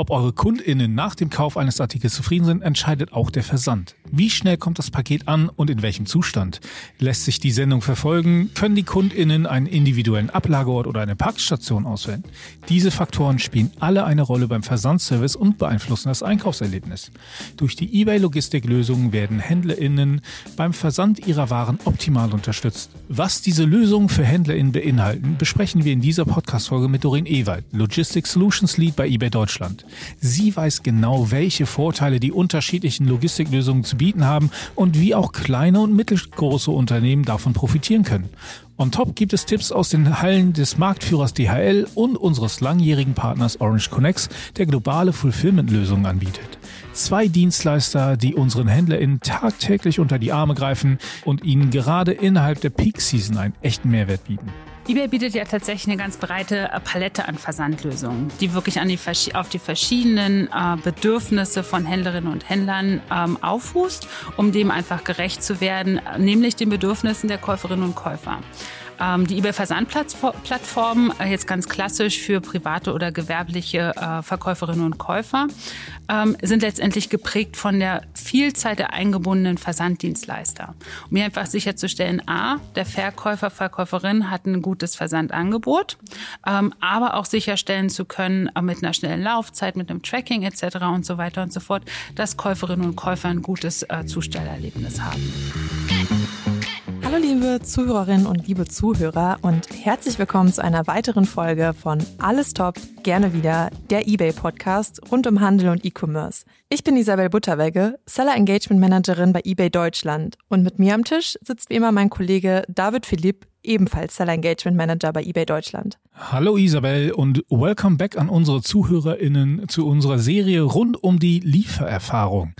Ob eure KundInnen nach dem Kauf eines Artikels zufrieden sind, entscheidet auch der Versand. Wie schnell kommt das Paket an und in welchem Zustand? Lässt sich die Sendung verfolgen? Können die KundInnen einen individuellen Ablageort oder eine Packstation auswählen? Diese Faktoren spielen alle eine Rolle beim Versandservice und beeinflussen das Einkaufserlebnis. Durch die eBay-Logistiklösungen werden HändlerInnen beim Versand ihrer Waren optimal unterstützt. Was diese Lösungen für HändlerInnen beinhalten, besprechen wir in dieser Podcast-Folge mit Doreen Ewald, Logistics Solutions Lead bei eBay Deutschland. Sie weiß genau, welche Vorteile die unterschiedlichen Logistiklösungen zu bieten haben und wie auch kleine und mittelgroße Unternehmen davon profitieren können. On top gibt es Tipps aus den Hallen des Marktführers DHL und unseres langjährigen Partners Orange Connects, der globale Fulfillment-Lösungen anbietet. Zwei Dienstleister, die unseren HändlerInnen tagtäglich unter die Arme greifen und ihnen gerade innerhalb der Peak Season einen echten Mehrwert bieten eBay bietet ja tatsächlich eine ganz breite äh, Palette an Versandlösungen, die wirklich an die, auf die verschiedenen äh, Bedürfnisse von Händlerinnen und Händlern ähm, auffußt, um dem einfach gerecht zu werden, nämlich den Bedürfnissen der Käuferinnen und Käufer. Ähm, die eBay-Versandplattform, äh, jetzt ganz klassisch für private oder gewerbliche äh, Verkäuferinnen und Käufer, ähm, sind letztendlich geprägt von der Vielzahl der eingebundenen Versanddienstleister. Um hier einfach sicherzustellen, a, der Verkäufer, Verkäuferin hat ein gutes Versandangebot, ähm, aber auch sicherstellen zu können, äh, mit einer schnellen Laufzeit, mit einem Tracking etc. und so weiter und so fort, dass Käuferinnen und Käufer ein gutes Zustellerlebnis haben. Hallo liebe Zuhörerinnen und liebe Zuhörer und herzlich willkommen zu einer weiteren Folge von Alles Top, gerne wieder, der eBay Podcast rund um Handel und E-Commerce. Ich bin Isabel Butterwegge, Seller Engagement Managerin bei eBay Deutschland und mit mir am Tisch sitzt wie immer mein Kollege David Philipp, ebenfalls Seller Engagement Manager bei eBay Deutschland. Hallo Isabel und welcome back an unsere ZuhörerInnen zu unserer Serie rund um die Liefererfahrung.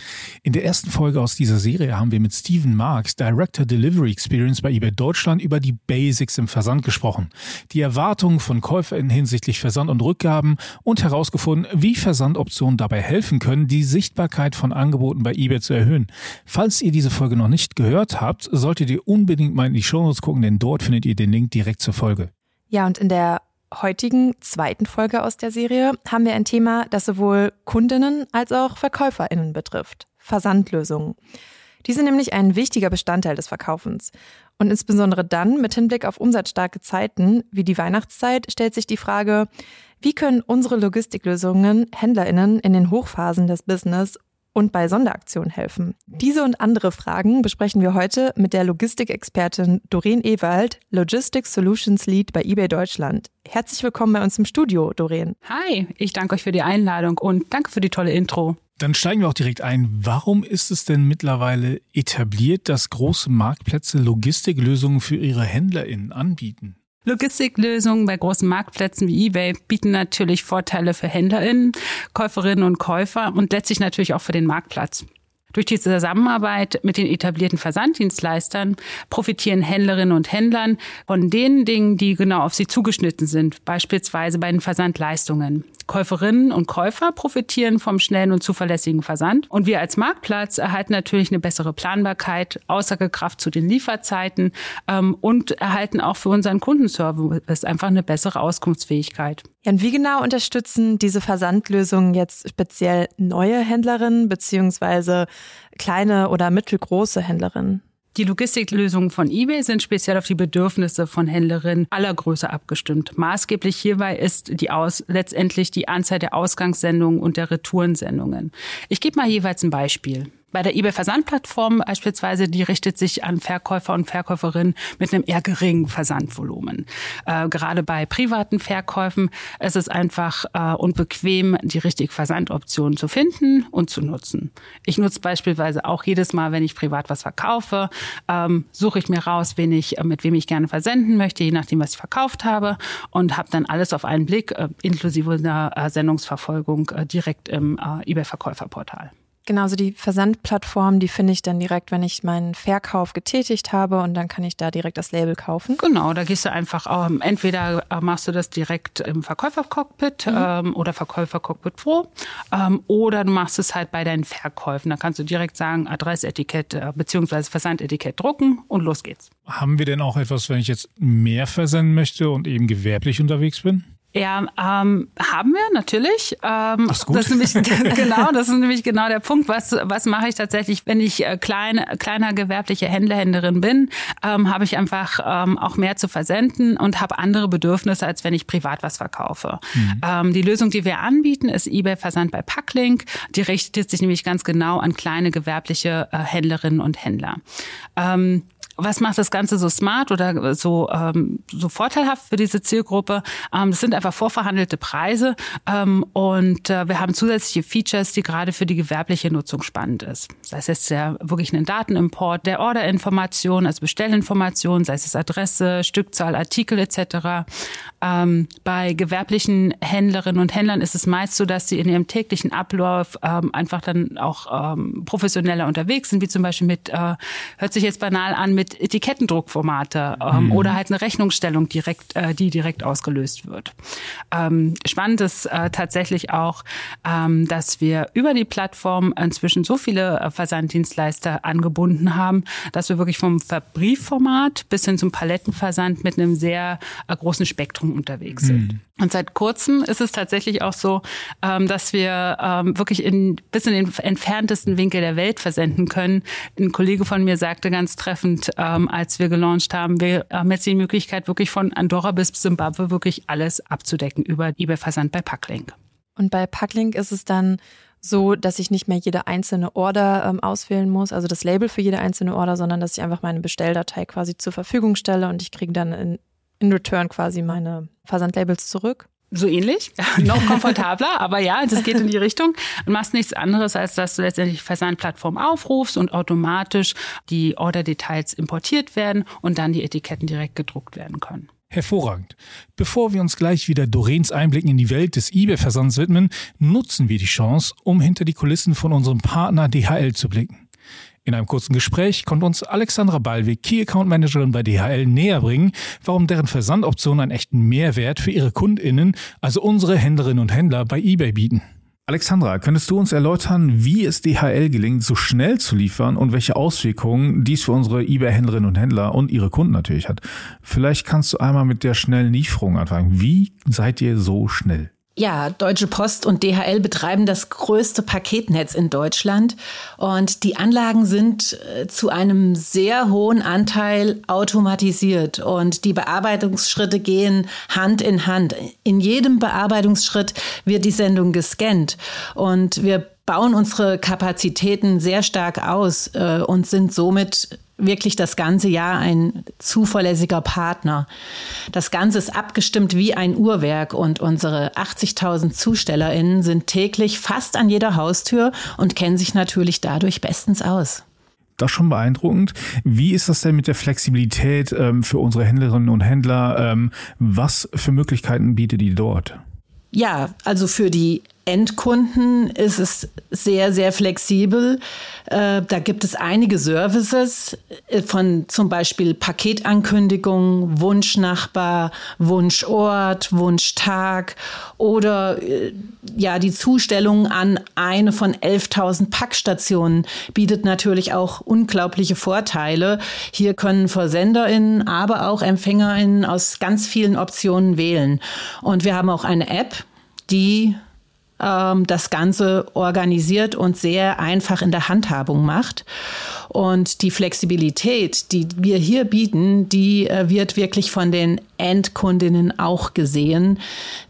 In der ersten Folge aus dieser Serie haben wir mit Steven Marks, Director Delivery Experience bei eBay Deutschland, über die Basics im Versand gesprochen, die Erwartungen von KäuferInnen hinsichtlich Versand und Rückgaben und herausgefunden, wie Versandoptionen dabei helfen können, die Sichtbarkeit von Angeboten bei eBay zu erhöhen. Falls ihr diese Folge noch nicht gehört habt, solltet ihr unbedingt mal in die Shownotes gucken, denn dort findet ihr den Link direkt zur Folge. Ja, und in der heutigen zweiten Folge aus der Serie haben wir ein Thema, das sowohl Kundinnen als auch Verkäuferinnen betrifft. Versandlösungen. Die sind nämlich ein wichtiger Bestandteil des Verkaufens. Und insbesondere dann mit Hinblick auf umsatzstarke Zeiten wie die Weihnachtszeit stellt sich die Frage, wie können unsere Logistiklösungen Händlerinnen in den Hochphasen des Business und bei Sonderaktionen helfen? Diese und andere Fragen besprechen wir heute mit der Logistikexpertin Doreen Ewald, Logistics Solutions Lead bei eBay Deutschland. Herzlich willkommen bei uns im Studio, Doreen. Hi, ich danke euch für die Einladung und danke für die tolle Intro. Dann steigen wir auch direkt ein. Warum ist es denn mittlerweile etabliert, dass große Marktplätze Logistiklösungen für ihre HändlerInnen anbieten? Logistiklösungen bei großen Marktplätzen wie eBay bieten natürlich Vorteile für HändlerInnen, Käuferinnen und Käufer und letztlich natürlich auch für den Marktplatz. Durch die Zusammenarbeit mit den etablierten Versanddienstleistern profitieren Händlerinnen und Händlern von den Dingen, die genau auf sie zugeschnitten sind, beispielsweise bei den Versandleistungen. Käuferinnen und Käufer profitieren vom schnellen und zuverlässigen Versand. Und wir als Marktplatz erhalten natürlich eine bessere Planbarkeit, Aussagekraft zu den Lieferzeiten ähm, und erhalten auch für unseren Kundenservice einfach eine bessere Auskunftsfähigkeit. Ja, und wie genau unterstützen diese Versandlösungen jetzt speziell neue Händlerinnen beziehungsweise kleine oder mittelgroße Händlerinnen? Die Logistiklösungen von eBay sind speziell auf die Bedürfnisse von Händlerinnen aller Größe abgestimmt. Maßgeblich hierbei ist die aus, letztendlich die Anzahl der Ausgangssendungen und der Retourensendungen. Ich gebe mal jeweils ein Beispiel. Bei der eBay-Versandplattform beispielsweise, die richtet sich an Verkäufer und Verkäuferinnen mit einem eher geringen Versandvolumen. Äh, gerade bei privaten Verkäufen ist es einfach äh, und bequem, die richtige Versandoption zu finden und zu nutzen. Ich nutze beispielsweise auch jedes Mal, wenn ich privat was verkaufe, ähm, suche ich mir raus, wen ich, äh, mit wem ich gerne versenden möchte, je nachdem, was ich verkauft habe und habe dann alles auf einen Blick, äh, inklusive einer äh, Sendungsverfolgung äh, direkt im eBay-Verkäuferportal. Genauso die Versandplattform, die finde ich dann direkt, wenn ich meinen Verkauf getätigt habe und dann kann ich da direkt das Label kaufen. Genau, da gehst du einfach, ähm, entweder äh, machst du das direkt im Verkäufercockpit mhm. ähm, oder Verkäufercockpit Pro ähm, oder du machst es halt bei deinen Verkäufen. Da kannst du direkt sagen, Adressetikett äh, bzw. Versandetikett drucken und los geht's. Haben wir denn auch etwas, wenn ich jetzt mehr versenden möchte und eben gewerblich unterwegs bin? Ja, ähm, haben wir natürlich. Ähm, das, ist gut. das ist nämlich genau, das ist nämlich genau der Punkt. Was was mache ich tatsächlich, wenn ich äh, kleine kleiner gewerbliche Händlerhändlerin bin? Ähm, habe ich einfach ähm, auch mehr zu versenden und habe andere Bedürfnisse, als wenn ich privat was verkaufe. Mhm. Ähm, die Lösung, die wir anbieten, ist eBay Versand bei Packlink. Die richtet sich nämlich ganz genau an kleine gewerbliche äh, Händlerinnen und Händler. Ähm, was macht das Ganze so smart oder so, ähm, so vorteilhaft für diese Zielgruppe? Ähm, das sind einfach vorverhandelte Preise ähm, und äh, wir haben zusätzliche Features, die gerade für die gewerbliche Nutzung spannend ist. Sei es jetzt ja wirklich ein Datenimport der Orderinformation, also Bestellinformation, sei es Adresse, Stückzahl, Artikel etc. Ähm, bei gewerblichen Händlerinnen und Händlern ist es meist so, dass sie in ihrem täglichen Ablauf ähm, einfach dann auch ähm, professioneller unterwegs sind, wie zum Beispiel mit, äh, hört sich jetzt banal an, mit Etikettendruckformate ähm, mhm. oder halt eine Rechnungsstellung direkt, äh, die direkt ausgelöst wird. Ähm, spannend ist äh, tatsächlich auch, ähm, dass wir über die Plattform inzwischen so viele äh, Versanddienstleister angebunden haben, dass wir wirklich vom Briefformat bis hin zum Palettenversand mit einem sehr äh, großen Spektrum unterwegs sind. Mhm. Und seit kurzem ist es tatsächlich auch so, ähm, dass wir ähm, wirklich in, bis in den entferntesten Winkel der Welt versenden können. Ein Kollege von mir sagte ganz treffend, ähm, als wir gelauncht haben, wir haben jetzt die Möglichkeit, wirklich von Andorra bis Zimbabwe wirklich alles abzudecken über eBay Versand bei Packlink. Und bei Packlink ist es dann so, dass ich nicht mehr jede einzelne Order ähm, auswählen muss, also das Label für jede einzelne Order, sondern dass ich einfach meine Bestelldatei quasi zur Verfügung stelle und ich kriege dann in, in Return quasi meine Versandlabels zurück. So ähnlich, noch komfortabler, aber ja, das geht in die Richtung. Du machst nichts anderes, als dass du letztendlich Versandplattform aufrufst und automatisch die Orderdetails importiert werden und dann die Etiketten direkt gedruckt werden können. Hervorragend. Bevor wir uns gleich wieder Dorens Einblicken in die Welt des eBay-Versands widmen, nutzen wir die Chance, um hinter die Kulissen von unserem Partner DHL zu blicken. In einem kurzen Gespräch konnte uns Alexandra Ballweg, Key Account Managerin bei DHL, näher bringen, warum deren Versandoptionen einen echten Mehrwert für ihre KundInnen, also unsere Händlerinnen und Händler, bei eBay bieten. Alexandra, könntest du uns erläutern, wie es DHL gelingt, so schnell zu liefern und welche Auswirkungen dies für unsere eBay-Händlerinnen und Händler und ihre Kunden natürlich hat? Vielleicht kannst du einmal mit der schnellen Lieferung anfangen. Wie seid ihr so schnell? Ja, Deutsche Post und DHL betreiben das größte Paketnetz in Deutschland. Und die Anlagen sind äh, zu einem sehr hohen Anteil automatisiert. Und die Bearbeitungsschritte gehen Hand in Hand. In jedem Bearbeitungsschritt wird die Sendung gescannt. Und wir bauen unsere Kapazitäten sehr stark aus äh, und sind somit wirklich das ganze Jahr ein zuverlässiger Partner. Das Ganze ist abgestimmt wie ein Uhrwerk und unsere 80.000 ZustellerInnen sind täglich fast an jeder Haustür und kennen sich natürlich dadurch bestens aus. Das ist schon beeindruckend. Wie ist das denn mit der Flexibilität ähm, für unsere Händlerinnen und Händler? Ähm, was für Möglichkeiten bietet die dort? Ja, also für die Endkunden ist es sehr, sehr flexibel. Äh, da gibt es einige Services äh, von zum Beispiel Paketankündigung, Wunschnachbar, Wunschort, Wunschtag oder äh, ja, die Zustellung an eine von 11.000 Packstationen bietet natürlich auch unglaubliche Vorteile. Hier können VersenderInnen, aber auch EmpfängerInnen aus ganz vielen Optionen wählen. Und wir haben auch eine App, die ähm, das Ganze organisiert und sehr einfach in der Handhabung macht. Und die Flexibilität, die wir hier bieten, die äh, wird wirklich von den Endkundinnen auch gesehen.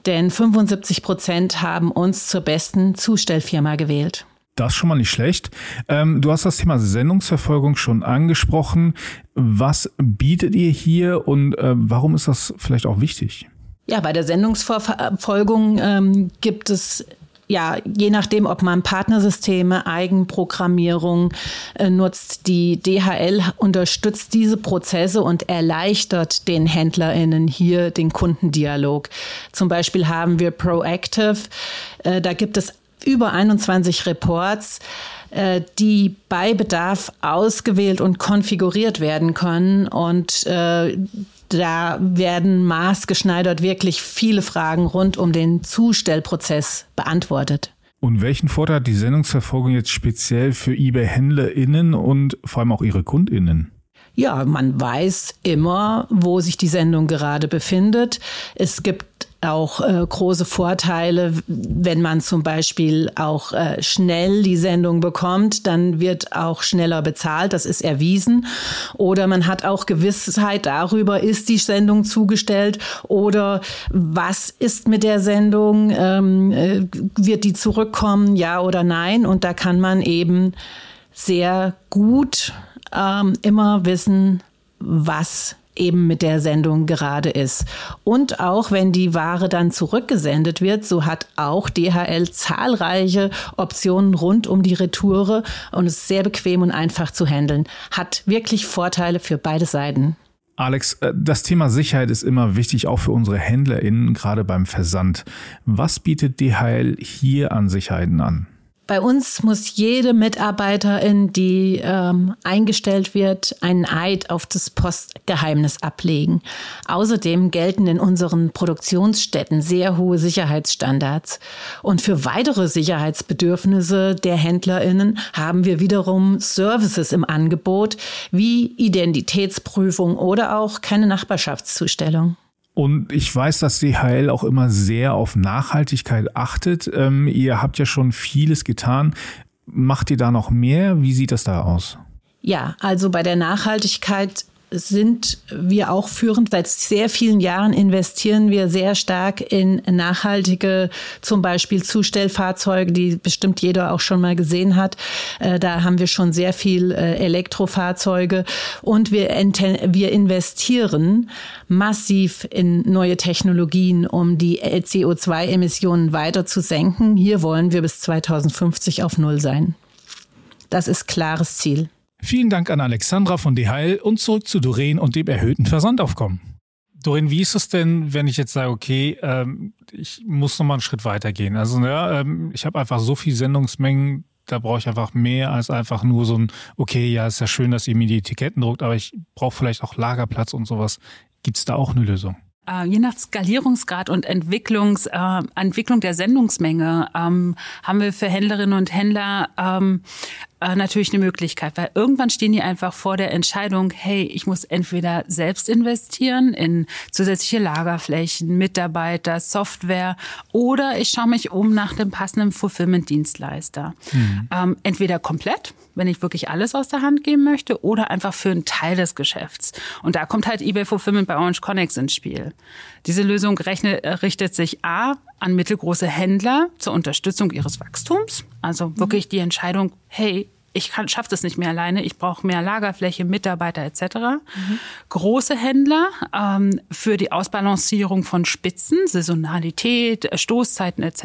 Denn 75 Prozent haben uns zur besten Zustellfirma gewählt. Das ist schon mal nicht schlecht. Ähm, du hast das Thema Sendungsverfolgung schon angesprochen. Was bietet ihr hier und äh, warum ist das vielleicht auch wichtig? Ja, bei der Sendungsverfolgung ähm, gibt es ja, je nachdem, ob man Partnersysteme, Eigenprogrammierung äh, nutzt, die DHL unterstützt diese Prozesse und erleichtert den HändlerInnen hier den Kundendialog. Zum Beispiel haben wir Proactive, äh, da gibt es über 21 Reports äh, die bei Bedarf ausgewählt und konfiguriert werden können. Und äh, da werden maßgeschneidert wirklich viele Fragen rund um den Zustellprozess beantwortet. Und welchen Vorteil hat die Sendungsverfolgung jetzt speziell für eBay-HändlerInnen und vor allem auch ihre KundInnen? Ja, man weiß immer, wo sich die Sendung gerade befindet. Es gibt auch äh, große Vorteile, wenn man zum Beispiel auch äh, schnell die Sendung bekommt, dann wird auch schneller bezahlt, das ist erwiesen. Oder man hat auch Gewissheit darüber, ist die Sendung zugestellt oder was ist mit der Sendung, ähm, äh, wird die zurückkommen, ja oder nein. Und da kann man eben sehr gut ähm, immer wissen, was eben mit der Sendung gerade ist. Und auch wenn die Ware dann zurückgesendet wird, so hat auch DHL zahlreiche Optionen rund um die Retoure und ist sehr bequem und einfach zu handeln. Hat wirklich Vorteile für beide Seiten. Alex, äh, das Thema Sicherheit ist immer wichtig, auch für unsere HändlerInnen, gerade beim Versand. Was bietet DHL hier an Sicherheiten an? Bei uns muss jede Mitarbeiterin, die ähm, eingestellt wird, einen Eid auf das Postgeheimnis ablegen. Außerdem gelten in unseren Produktionsstätten sehr hohe Sicherheitsstandards. Und für weitere Sicherheitsbedürfnisse der Händlerinnen haben wir wiederum Services im Angebot, wie Identitätsprüfung oder auch keine Nachbarschaftszustellung. Und ich weiß, dass DHL auch immer sehr auf Nachhaltigkeit achtet. Ähm, ihr habt ja schon vieles getan. Macht ihr da noch mehr? Wie sieht das da aus? Ja, also bei der Nachhaltigkeit sind wir auch führend. Seit sehr vielen Jahren investieren wir sehr stark in nachhaltige, zum Beispiel Zustellfahrzeuge, die bestimmt jeder auch schon mal gesehen hat. Äh, da haben wir schon sehr viel äh, Elektrofahrzeuge und wir, wir investieren massiv in neue Technologien, um die CO2-Emissionen weiter zu senken. Hier wollen wir bis 2050 auf Null sein. Das ist klares Ziel. Vielen Dank an Alexandra von DHL und zurück zu Doreen und dem erhöhten Versandaufkommen. Doreen, wie ist es denn, wenn ich jetzt sage, okay, ähm, ich muss noch mal einen Schritt weitergehen? Also ja, ähm, ich habe einfach so viel Sendungsmengen, da brauche ich einfach mehr als einfach nur so ein, okay, ja, ist ja schön, dass ihr mir die Etiketten druckt, aber ich brauche vielleicht auch Lagerplatz und sowas. Gibt es da auch eine Lösung? Äh, je nach Skalierungsgrad und Entwicklungs, äh, Entwicklung der Sendungsmenge ähm, haben wir für Händlerinnen und Händler ähm, äh, natürlich eine Möglichkeit, weil irgendwann stehen die einfach vor der Entscheidung, hey, ich muss entweder selbst investieren in zusätzliche Lagerflächen, Mitarbeiter, Software oder ich schaue mich um nach dem passenden Fulfillment-Dienstleister. Mhm. Ähm, entweder komplett, wenn ich wirklich alles aus der Hand geben möchte, oder einfach für einen Teil des Geschäfts. Und da kommt halt eBay Fulfillment bei Orange Connex ins Spiel. Diese Lösung rechnet, richtet sich A an mittelgroße Händler zur Unterstützung ihres Wachstums. Also wirklich die Entscheidung, hey, ich schaffe das nicht mehr alleine, ich brauche mehr Lagerfläche, Mitarbeiter etc. Mhm. Große Händler ähm, für die Ausbalancierung von Spitzen, Saisonalität, Stoßzeiten etc.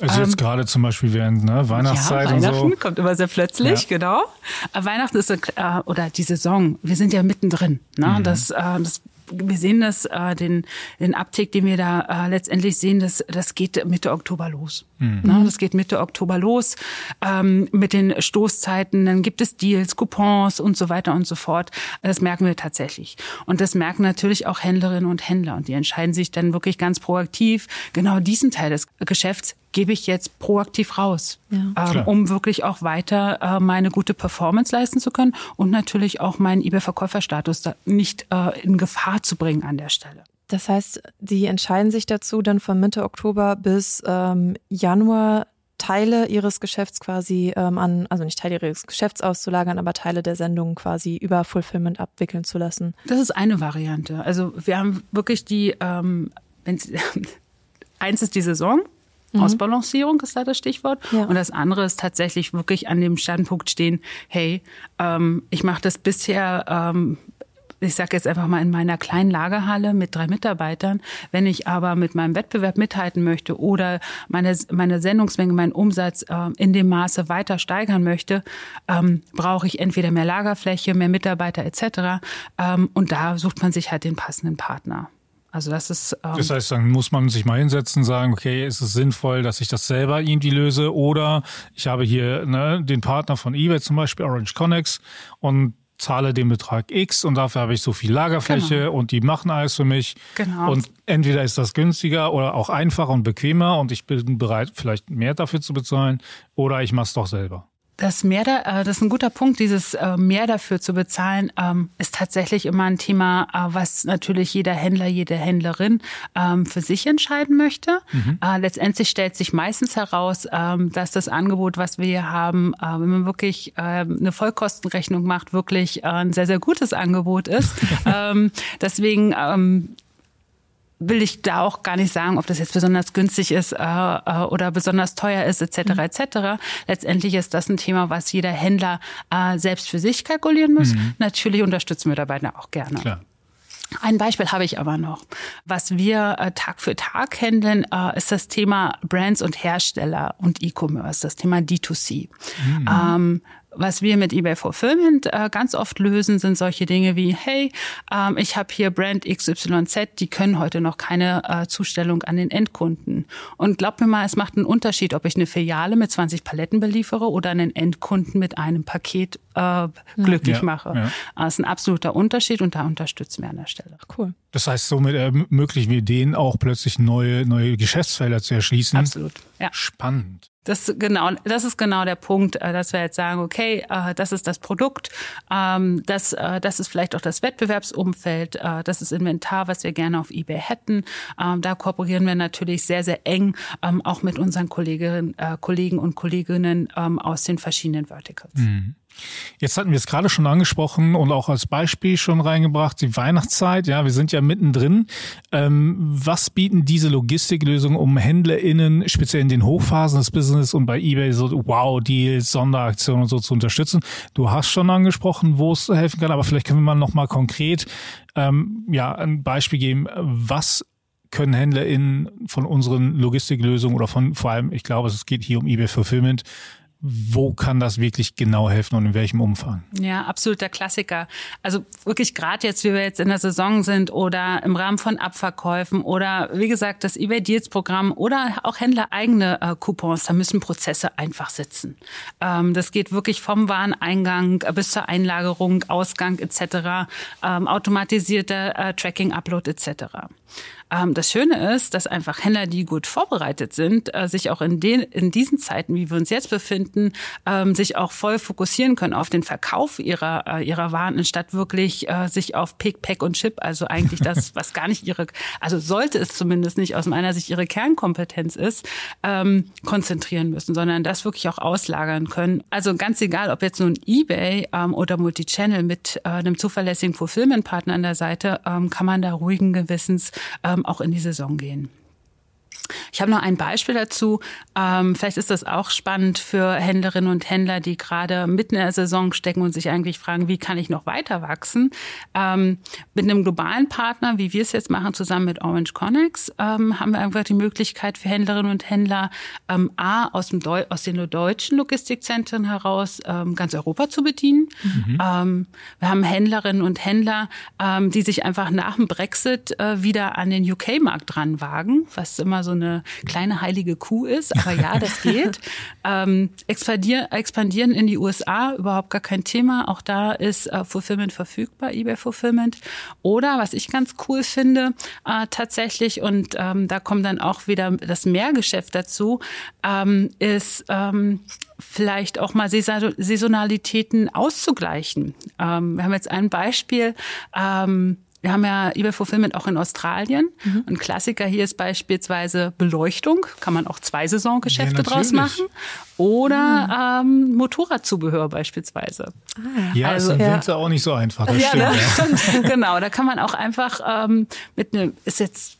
Also jetzt ähm, gerade zum Beispiel während ne, Weihnachtszeit ja, Weihnachten und so. kommt immer sehr plötzlich, ja. genau. Weihnachten ist äh, oder die Saison, wir sind ja mittendrin. Ne? Mhm. Das, äh, das wir sehen das, äh, den, den Uptick, den wir da äh, letztendlich sehen, das, das geht Mitte Oktober los. Mhm. Ne? Das geht Mitte Oktober los ähm, mit den Stoßzeiten. Dann gibt es Deals, Coupons und so weiter und so fort. Das merken wir tatsächlich. Und das merken natürlich auch Händlerinnen und Händler. Und die entscheiden sich dann wirklich ganz proaktiv, genau diesen Teil des Geschäfts gebe ich jetzt proaktiv raus, ja. ähm, um wirklich auch weiter äh, meine gute Performance leisten zu können und natürlich auch meinen eBay-Verkäuferstatus nicht äh, in Gefahr zu bringen an der Stelle. Das heißt, die entscheiden sich dazu, dann von Mitte Oktober bis ähm, Januar Teile ihres Geschäfts quasi ähm, an, also nicht Teile ihres Geschäfts auszulagern, aber Teile der Sendung quasi über Fulfillment abwickeln zu lassen. Das ist eine Variante. Also wir haben wirklich die, ähm, wenn eins ist die Saison, Mhm. Ausbalancierung ist da das Stichwort. Ja. Und das andere ist tatsächlich wirklich an dem Standpunkt stehen, hey, ähm, ich mache das bisher ähm, ich sage jetzt einfach mal in meiner kleinen Lagerhalle mit drei Mitarbeitern. Wenn ich aber mit meinem Wettbewerb mithalten möchte oder meine, meine Sendungsmenge, meinen Umsatz äh, in dem Maße weiter steigern möchte, ähm, brauche ich entweder mehr Lagerfläche, mehr Mitarbeiter etc. Ähm, und da sucht man sich halt den passenden Partner. Also das ist. Ähm das heißt, dann muss man sich mal hinsetzen, sagen, okay, ist es sinnvoll, dass ich das selber irgendwie löse? Oder ich habe hier ne, den Partner von eBay zum Beispiel, Orange Connex, und zahle den Betrag X und dafür habe ich so viel Lagerfläche genau. und die machen alles für mich. Genau. Und entweder ist das günstiger oder auch einfacher und bequemer und ich bin bereit, vielleicht mehr dafür zu bezahlen, oder ich mache es doch selber. Das mehr da, äh, das ist ein guter Punkt. Dieses äh, mehr dafür zu bezahlen, ähm, ist tatsächlich immer ein Thema, äh, was natürlich jeder Händler, jede Händlerin ähm, für sich entscheiden möchte. Mhm. Letztendlich stellt sich meistens heraus, ähm, dass das Angebot, was wir hier haben, wenn man wirklich eine Vollkostenrechnung macht, wirklich ein sehr, sehr gutes Angebot ist. Deswegen will ich da auch gar nicht sagen, ob das jetzt besonders günstig ist äh, äh oder besonders teuer ist, etc. Mhm. etc. Letztendlich ist das ein Thema, was jeder Händler äh, selbst für sich kalkulieren muss. Mhm. Natürlich unterstützen wir dabei auch gerne. Klar. Ein Beispiel habe ich aber noch. Was wir äh, Tag für Tag handeln, äh, ist das Thema Brands und Hersteller und E-Commerce, das Thema D2C. Mhm. Ähm, was wir mit eBay Fulfillment äh, ganz oft lösen, sind solche Dinge wie, hey, ähm, ich habe hier Brand XYZ, die können heute noch keine äh, Zustellung an den Endkunden. Und glaub mir mal, es macht einen Unterschied, ob ich eine Filiale mit 20 Paletten beliefere oder einen Endkunden mit einem Paket äh, glücklich ja, mache. Ja. Das ist ein absoluter Unterschied und da unterstützen wir an der Stelle. Cool. Das heißt, somit ermöglichen wir denen auch plötzlich neue, neue Geschäftsfelder zu erschließen. Absolut. Ja. Spannend. Das genau, das ist genau der Punkt, äh, dass wir jetzt sagen, okay, äh, das ist das Produkt, ähm, das, äh, das ist vielleicht auch das Wettbewerbsumfeld, das ist Inventar, was wir gerne auf eBay hätten. Ähm, da kooperieren wir natürlich sehr, sehr eng ähm, auch mit unseren Kolleginnen, Kollegen und Kolleginnen aus den verschiedenen Verticals. Mhm. Jetzt hatten wir es gerade schon angesprochen und auch als Beispiel schon reingebracht, die Weihnachtszeit. Ja, wir sind ja mittendrin. Ähm, was bieten diese Logistiklösungen, um HändlerInnen speziell in den Hochphasen des Business und bei eBay so Wow-Deals, Sonderaktionen und so zu unterstützen? Du hast schon angesprochen, wo es helfen kann, aber vielleicht können wir mal nochmal konkret ähm, ja, ein Beispiel geben, was können HändlerInnen von unseren Logistiklösungen oder von vor allem, ich glaube, es geht hier um eBay Fulfillment, wo kann das wirklich genau helfen und in welchem Umfang? Ja, absoluter Klassiker. Also wirklich gerade jetzt, wie wir jetzt in der Saison sind oder im Rahmen von Abverkäufen oder wie gesagt das eBay Deals Programm oder auch Händler eigene äh, Coupons, da müssen Prozesse einfach sitzen. Ähm, das geht wirklich vom Wareneingang bis zur Einlagerung, Ausgang etc., ähm, automatisierter äh, Tracking, Upload etc. Ähm, das Schöne ist, dass einfach Händler, die gut vorbereitet sind, äh, sich auch in, den, in diesen Zeiten, wie wir uns jetzt befinden, ähm, sich auch voll fokussieren können auf den Verkauf ihrer, äh, ihrer Waren, anstatt wirklich äh, sich auf Pick, Pack und Chip, also eigentlich das, was gar nicht ihre, also sollte es zumindest nicht aus meiner Sicht ihre Kernkompetenz ist, ähm, konzentrieren müssen, sondern das wirklich auch auslagern können. Also ganz egal, ob jetzt nun eBay oder Multichannel mit einem zuverlässigen Fulfillment-Partner an der Seite, kann man da ruhigen Gewissens auch in die Saison gehen. Ich habe noch ein Beispiel dazu. Ähm, vielleicht ist das auch spannend für Händlerinnen und Händler, die gerade mitten in der Saison stecken und sich eigentlich fragen, wie kann ich noch weiter wachsen? Ähm, mit einem globalen Partner, wie wir es jetzt machen, zusammen mit Orange Connex, ähm, haben wir einfach die Möglichkeit für Händlerinnen und Händler, ähm, A, aus, dem Deu aus den deutschen Logistikzentren heraus ähm, ganz Europa zu bedienen. Mhm. Ähm, wir haben Händlerinnen und Händler, die sich einfach nach dem Brexit äh, wieder an den UK-Markt dran wagen, was immer so eine kleine heilige Kuh ist. Aber ja, das geht. ähm, expandieren, expandieren in die USA, überhaupt gar kein Thema. Auch da ist äh, Fulfillment verfügbar, eBay Fulfillment. Oder, was ich ganz cool finde, äh, tatsächlich, und ähm, da kommt dann auch wieder das Mehrgeschäft dazu, ähm, ist ähm, vielleicht auch mal Saisonalitäten auszugleichen. Ähm, wir haben jetzt ein Beispiel. Ähm, wir haben ja eBay Fulfillment auch in Australien. Mhm. Ein Klassiker hier ist beispielsweise Beleuchtung. Kann man auch zwei Saisongeschäfte ja, draus machen. Oder mhm. ähm, Motorradzubehör beispielsweise. Ah, ja, also, ist im Winter auch nicht so einfach. Das ja, stimmt, ne? ja. genau, da kann man auch einfach ähm, mit einem, ist jetzt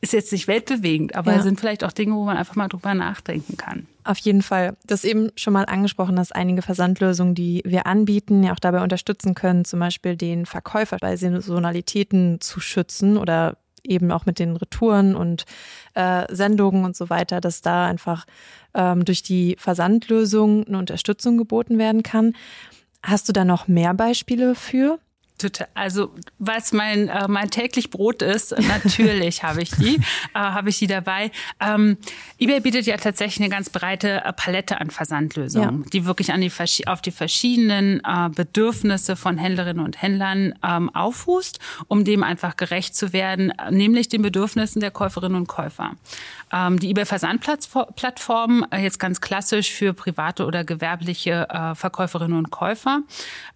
ist jetzt nicht weltbewegend, aber ja. sind vielleicht auch Dinge, wo man einfach mal drüber nachdenken kann. Auf jeden Fall. Das eben schon mal angesprochen, dass einige Versandlösungen, die wir anbieten, ja auch dabei unterstützen können, zum Beispiel den Verkäufer bei Saisonalitäten zu schützen oder eben auch mit den Retouren und äh, Sendungen und so weiter, dass da einfach ähm, durch die Versandlösung eine Unterstützung geboten werden kann. Hast du da noch mehr Beispiele für? Also was mein äh, mein täglich Brot ist, natürlich habe ich die, äh, habe ich die dabei. Ähm, eBay bietet ja tatsächlich eine ganz breite äh, Palette an Versandlösungen, ja. die wirklich an die auf die verschiedenen äh, Bedürfnisse von Händlerinnen und Händlern ähm, auffußt, um dem einfach gerecht zu werden, nämlich den Bedürfnissen der Käuferinnen und Käufer. Ähm, die eBay Versandplattform äh, jetzt ganz klassisch für private oder gewerbliche äh, Verkäuferinnen und Käufer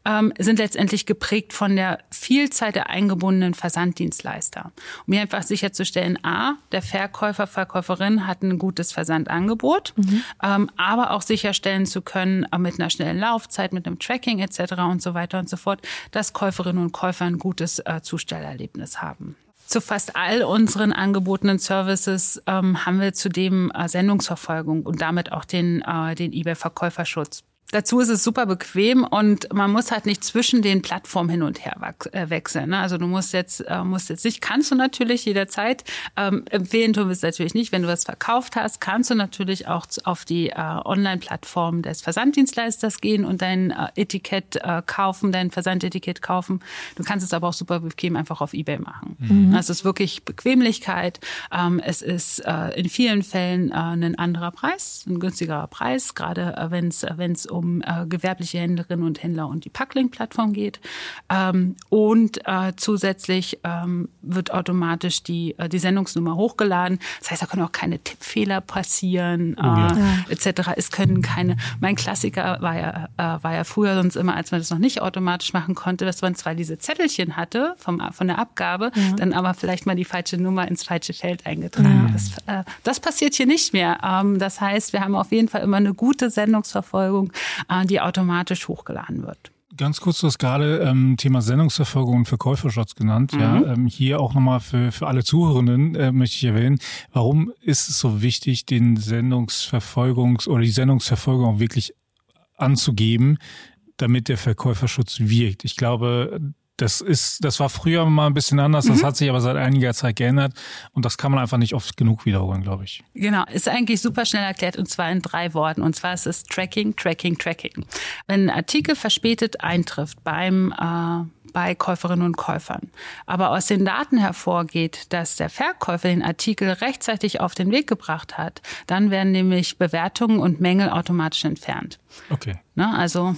ähm, sind letztendlich geprägt von der Vielzahl der eingebundenen Versanddienstleister. Um hier einfach sicherzustellen, a, der Verkäufer, Verkäuferin hat ein gutes Versandangebot, mhm. ähm, aber auch sicherstellen zu können, äh, mit einer schnellen Laufzeit, mit einem Tracking etc. und so weiter und so fort, dass Käuferinnen und Käufer ein gutes äh, Zustellerlebnis haben. Zu fast all unseren angebotenen Services ähm, haben wir zudem äh, Sendungsverfolgung und damit auch den, äh, den eBay-Verkäuferschutz. Dazu ist es super bequem und man muss halt nicht zwischen den Plattformen hin und her äh, wechseln. Ne? Also du musst jetzt, äh, musst jetzt nicht, kannst du natürlich jederzeit. Ähm, empfehlen tun wir es natürlich nicht. Wenn du was verkauft hast, kannst du natürlich auch auf die äh, Online-Plattform des Versanddienstleisters gehen und dein äh, Etikett äh, kaufen, dein Versandetikett kaufen. Du kannst es aber auch super bequem einfach auf Ebay machen. Mhm. Es ist wirklich Bequemlichkeit. Ähm, es ist äh, in vielen Fällen äh, ein anderer Preis, ein günstigerer Preis, gerade äh, wenn es wenn es um um äh, gewerbliche Händlerinnen und Händler und die Packlink-Plattform geht. Ähm, und äh, zusätzlich ähm, wird automatisch die, äh, die Sendungsnummer hochgeladen. Das heißt, da können auch keine Tippfehler passieren, oh, ja. äh, etc. Es können keine. Mein Klassiker war ja, äh, war ja früher sonst immer, als man das noch nicht automatisch machen konnte, dass man zwar diese Zettelchen hatte vom, von der Abgabe, ja. dann aber vielleicht mal die falsche Nummer ins falsche Feld eingetragen. Ja. Das, äh, das passiert hier nicht mehr. Ähm, das heißt, wir haben auf jeden Fall immer eine gute Sendungsverfolgung die automatisch hochgeladen wird. Ganz kurz, du hast gerade ähm, Thema Sendungsverfolgung und Verkäuferschutz genannt. Mhm. Ja, ähm, hier auch nochmal für, für alle Zuhörenden äh, möchte ich erwähnen, warum ist es so wichtig, den Sendungsverfolgungs- oder die Sendungsverfolgung wirklich anzugeben, damit der Verkäuferschutz wirkt. Ich glaube, das ist, das war früher mal ein bisschen anders, das mhm. hat sich aber seit einiger Zeit geändert und das kann man einfach nicht oft genug wiederholen, glaube ich. Genau, ist eigentlich super schnell erklärt und zwar in drei Worten und zwar ist es Tracking, Tracking, Tracking. Wenn ein Artikel verspätet eintrifft beim äh, bei Käuferinnen und Käufern. Aber aus den Daten hervorgeht, dass der Verkäufer den Artikel rechtzeitig auf den Weg gebracht hat, dann werden nämlich Bewertungen und Mängel automatisch entfernt. Okay. Ne, also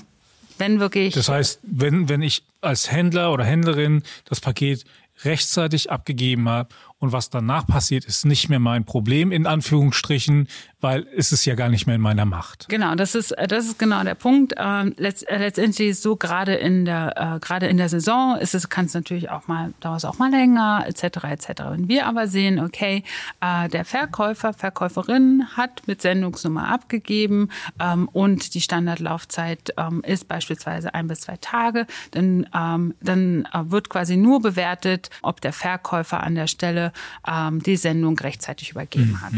wenn wirklich. Das heißt, wenn, wenn ich als Händler oder Händlerin das Paket rechtzeitig abgegeben habe und was danach passiert, ist nicht mehr mein Problem, in Anführungsstrichen, weil es ist ja gar nicht mehr in meiner Macht. Genau, das ist, das ist genau der Punkt. Ähm, letzt, äh, letztendlich ist so gerade in der, äh, gerade in der Saison ist es, kann es natürlich auch mal, dauert es auch mal länger, etc., etc. Wenn wir aber sehen, okay, äh, der Verkäufer, Verkäuferin hat mit Sendungsnummer abgegeben ähm, und die Standardlaufzeit ähm, ist beispielsweise ein bis zwei Tage, dann, ähm, dann äh, wird quasi nur bewertet, ob der Verkäufer an der Stelle ähm, die Sendung rechtzeitig übergeben hat.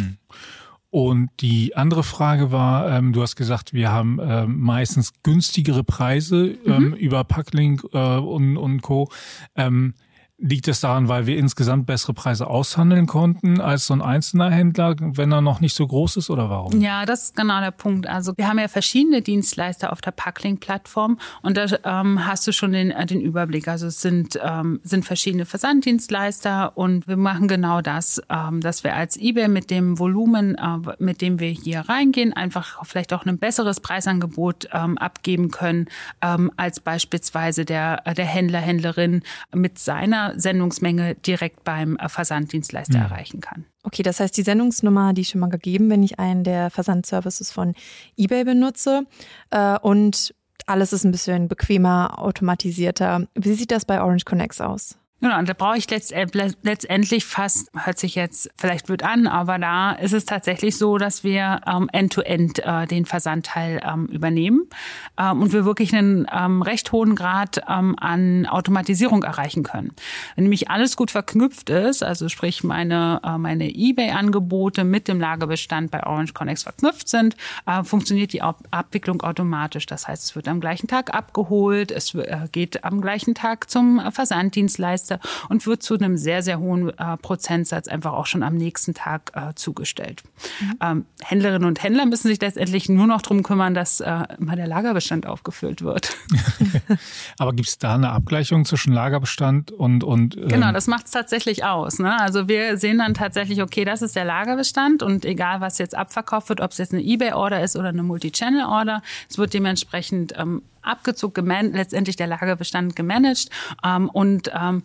Und die andere Frage war, ähm, du hast gesagt, wir haben ähm, meistens günstigere Preise ähm, mhm. über Packlink äh, und, und Co. Ähm, Liegt es daran, weil wir insgesamt bessere Preise aushandeln konnten als so ein einzelner Händler, wenn er noch nicht so groß ist oder warum? Ja, das ist genau der Punkt. Also wir haben ja verschiedene Dienstleister auf der Packlink-Plattform und da ähm, hast du schon den, äh, den Überblick. Also es sind, ähm, sind verschiedene Versanddienstleister und wir machen genau das, ähm, dass wir als eBay mit dem Volumen, äh, mit dem wir hier reingehen, einfach vielleicht auch ein besseres Preisangebot ähm, abgeben können ähm, als beispielsweise der, der Händler, Händlerin mit seiner Sendungsmenge direkt beim äh, Versanddienstleister mhm. erreichen kann. Okay, das heißt, die Sendungsnummer, die ist schon mal gegeben, wenn ich einen der Versandservices von eBay benutze. Äh, und alles ist ein bisschen bequemer, automatisierter. Wie sieht das bei Orange Connects aus? Genau, und da brauche ich äh, letztendlich fast, hört sich jetzt vielleicht blöd an, aber da ist es tatsächlich so, dass wir ähm, end-to-end äh, den Versandteil ähm, übernehmen ähm, und wir wirklich einen ähm, recht hohen Grad ähm, an Automatisierung erreichen können. Wenn nämlich alles gut verknüpft ist, also sprich meine, äh, meine eBay-Angebote mit dem Lagerbestand bei Orange Connects verknüpft sind, äh, funktioniert die Abwicklung automatisch. Das heißt, es wird am gleichen Tag abgeholt, es äh, geht am gleichen Tag zum Versanddienstleister Lieferkette und wird zu einem sehr, sehr hohen äh, Prozentsatz einfach auch schon am nächsten Tag äh, zugestellt. Mhm. Ähm, Händlerinnen und Händler müssen sich letztendlich nur noch darum kümmern, dass äh, immer der Lagerbestand aufgefüllt wird. Aber gibt es da eine Abgleichung zwischen Lagerbestand und... und ähm genau, das macht es tatsächlich aus. Ne? Also wir sehen dann tatsächlich, okay, das ist der Lagerbestand und egal, was jetzt abverkauft wird, ob es jetzt eine Ebay-Order ist oder eine Multi-Channel-Order, es wird dementsprechend ähm, abgezogen, letztendlich der Lagerbestand gemanagt ähm, und ähm,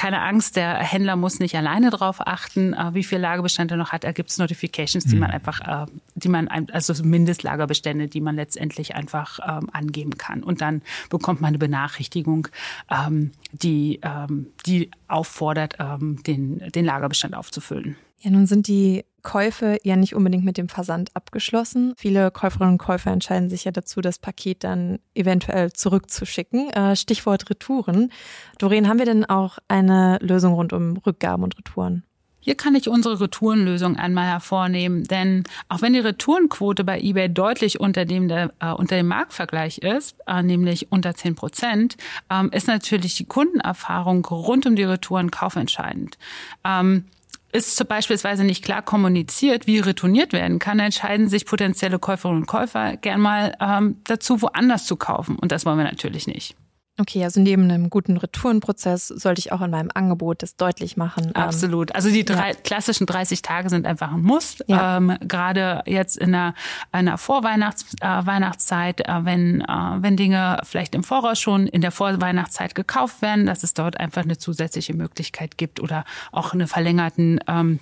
keine Angst, der Händler muss nicht alleine darauf achten, äh, wie viel Lagerbestand er noch hat. Da gibt es Notifications, die mhm. man einfach, äh, die man, also Mindestlagerbestände, die man letztendlich einfach ähm, angeben kann. Und dann bekommt man eine Benachrichtigung, ähm, die, ähm, die auffordert, den, den Lagerbestand aufzufüllen. Ja, nun sind die Käufe ja nicht unbedingt mit dem Versand abgeschlossen. Viele Käuferinnen und Käufer entscheiden sich ja dazu, das Paket dann eventuell zurückzuschicken. Äh, Stichwort Retouren. Doreen, haben wir denn auch eine Lösung rund um Rückgaben und Retouren? Hier kann ich unsere Retourenlösung einmal hervornehmen, denn auch wenn die Retourenquote bei eBay deutlich unter dem, der, äh, unter dem Marktvergleich ist, äh, nämlich unter 10 Prozent, ähm, ist natürlich die Kundenerfahrung rund um die Retouren kaufentscheidend. Ähm, ist beispielsweise nicht klar kommuniziert, wie retourniert werden kann, entscheiden sich potenzielle Käuferinnen und Käufer gern mal ähm, dazu, woanders zu kaufen. Und das wollen wir natürlich nicht. Okay, also neben einem guten Retourenprozess sollte ich auch in meinem Angebot das deutlich machen. Ähm, Absolut. Also die drei, ja. klassischen 30 Tage sind einfach ein Muss. Ja. Ähm, gerade jetzt in einer, einer Vorweihnachtszeit, äh, äh, wenn, äh, wenn Dinge vielleicht im Voraus schon in der Vorweihnachtszeit gekauft werden, dass es dort einfach eine zusätzliche Möglichkeit gibt oder auch eine verlängerten ähm,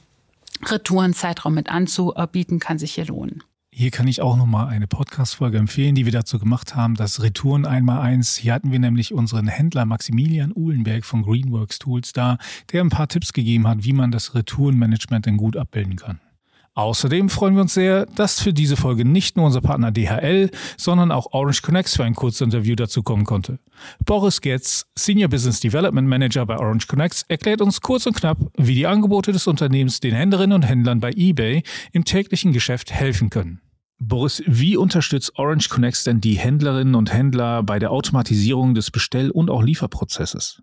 Retourenzeitraum mit anzubieten, kann sich hier lohnen. Hier kann ich auch nochmal eine Podcast-Folge empfehlen, die wir dazu gemacht haben, das Retouren einmal eins. Hier hatten wir nämlich unseren Händler Maximilian Uhlenberg von Greenworks Tools da, der ein paar Tipps gegeben hat, wie man das Retourenmanagement denn gut abbilden kann. Außerdem freuen wir uns sehr, dass für diese Folge nicht nur unser Partner DHL, sondern auch Orange Connects für ein kurzes Interview dazu kommen konnte. Boris Getz, Senior Business Development Manager bei Orange Connects, erklärt uns kurz und knapp, wie die Angebote des Unternehmens den Händlerinnen und Händlern bei eBay im täglichen Geschäft helfen können. Boris, wie unterstützt Orange Connects denn die Händlerinnen und Händler bei der Automatisierung des Bestell- und auch Lieferprozesses?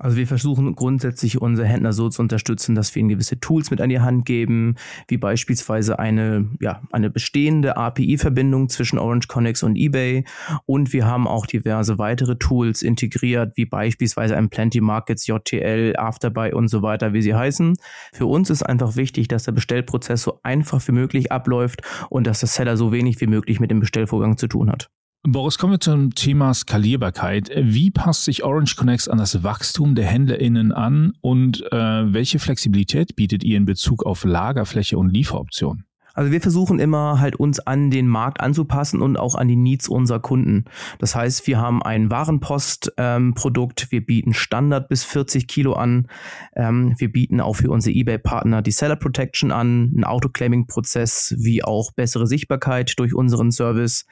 Also wir versuchen grundsätzlich unsere Händler so zu unterstützen, dass wir ihnen gewisse Tools mit an die Hand geben, wie beispielsweise eine, ja, eine bestehende API-Verbindung zwischen Orange Connects und eBay. Und wir haben auch diverse weitere Tools integriert, wie beispielsweise ein Plenty Markets, JTL, Afterbuy und so weiter, wie sie heißen. Für uns ist einfach wichtig, dass der Bestellprozess so einfach wie möglich abläuft und dass der Seller so wenig wie möglich mit dem Bestellvorgang zu tun hat. Boris, kommen wir zum Thema Skalierbarkeit. Wie passt sich Orange Connects an das Wachstum der HändlerInnen an und äh, welche Flexibilität bietet ihr in Bezug auf Lagerfläche und Lieferoptionen? Also wir versuchen immer halt uns an den Markt anzupassen und auch an die Needs unserer Kunden. Das heißt, wir haben ein Warenpostprodukt, ähm, wir bieten Standard bis 40 Kilo an, ähm, wir bieten auch für unsere eBay-Partner die Seller Protection an, einen Autoclaiming-Prozess wie auch bessere Sichtbarkeit durch unseren Service.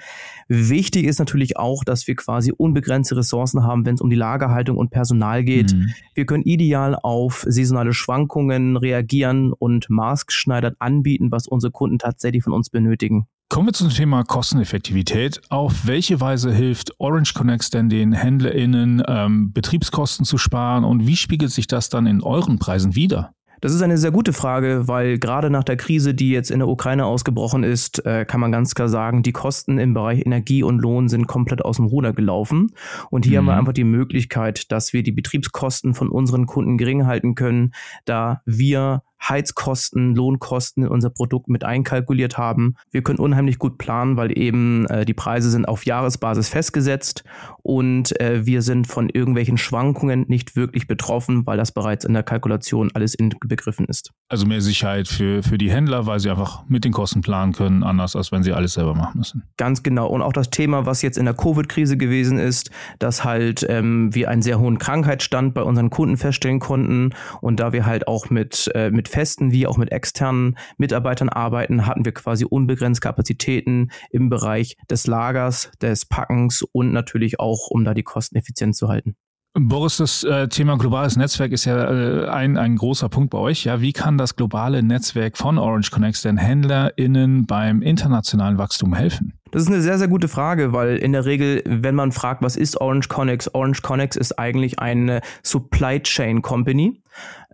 Wichtig ist natürlich auch, dass wir quasi unbegrenzte Ressourcen haben, wenn es um die Lagerhaltung und Personal geht. Mhm. Wir können ideal auf saisonale Schwankungen reagieren und maßgeschneidert anbieten, was unsere Kunden Kunden tatsächlich von uns benötigen. Kommen wir zum Thema Kosteneffektivität. Auf welche Weise hilft Orange Connects denn den HändlerInnen, ähm, Betriebskosten zu sparen und wie spiegelt sich das dann in euren Preisen wider? Das ist eine sehr gute Frage, weil gerade nach der Krise, die jetzt in der Ukraine ausgebrochen ist, äh, kann man ganz klar sagen, die Kosten im Bereich Energie und Lohn sind komplett aus dem Ruder gelaufen. Und hier mhm. haben wir mhm. einfach die Möglichkeit, dass wir die Betriebskosten von unseren Kunden gering halten können, da wir Heizkosten, Lohnkosten in unser Produkt mit einkalkuliert haben. Wir können unheimlich gut planen, weil eben äh, die Preise sind auf Jahresbasis festgesetzt und äh, wir sind von irgendwelchen Schwankungen nicht wirklich betroffen, weil das bereits in der Kalkulation alles inbegriffen ist. Also mehr Sicherheit für, für die Händler, weil sie einfach mit den Kosten planen können, anders als wenn sie alles selber machen müssen. Ganz genau. Und auch das Thema, was jetzt in der Covid-Krise gewesen ist, dass halt ähm, wir einen sehr hohen Krankheitsstand bei unseren Kunden feststellen konnten und da wir halt auch mit, äh, mit festen wie auch mit externen Mitarbeitern arbeiten, hatten wir quasi unbegrenzt Kapazitäten im Bereich des Lagers, des Packens und natürlich auch, um da die Kosten effizient zu halten. Boris, das äh, Thema globales Netzwerk ist ja äh, ein, ein großer Punkt bei euch. Ja, wie kann das globale Netzwerk von Orange Connects denn HändlerInnen beim internationalen Wachstum helfen? Das ist eine sehr, sehr gute Frage, weil in der Regel, wenn man fragt, was ist Orange Connex? Orange Connex ist eigentlich eine Supply Chain Company.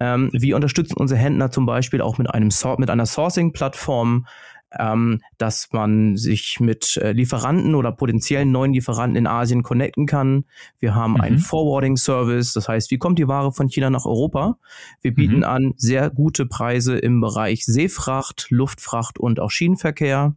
Ähm, wir unterstützen unsere Händler zum Beispiel auch mit einem mit einer Sourcing-Plattform, ähm, dass man sich mit äh, Lieferanten oder potenziellen neuen Lieferanten in Asien connecten kann. Wir haben mhm. einen Forwarding-Service, das heißt, wie kommt die Ware von China nach Europa? Wir bieten mhm. an sehr gute Preise im Bereich Seefracht, Luftfracht und auch Schienenverkehr.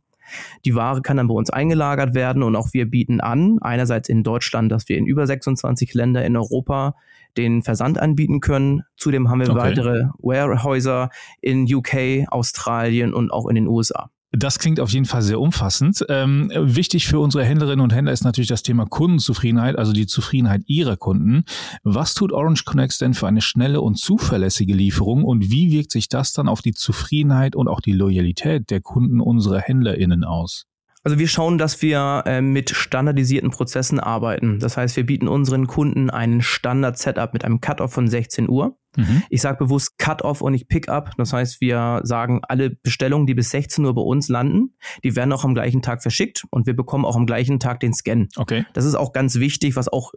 Die Ware kann dann bei uns eingelagert werden und auch wir bieten an, einerseits in Deutschland, dass wir in über 26 Länder in Europa den Versand anbieten können. Zudem haben wir okay. weitere Warehäuser in UK, Australien und auch in den USA. Das klingt auf jeden Fall sehr umfassend. Ähm, wichtig für unsere Händlerinnen und Händler ist natürlich das Thema Kundenzufriedenheit, also die Zufriedenheit ihrer Kunden. Was tut Orange Connect denn für eine schnelle und zuverlässige Lieferung und wie wirkt sich das dann auf die Zufriedenheit und auch die Loyalität der Kunden unserer HändlerInnen aus? Also wir schauen, dass wir äh, mit standardisierten Prozessen arbeiten. Das heißt, wir bieten unseren Kunden einen Standard-Setup mit einem Cut-off von 16 Uhr. Mhm. Ich sage bewusst Cut-off und nicht Pick-up. Das heißt, wir sagen, alle Bestellungen, die bis 16 Uhr bei uns landen, die werden auch am gleichen Tag verschickt und wir bekommen auch am gleichen Tag den Scan. Okay. Das ist auch ganz wichtig, was auch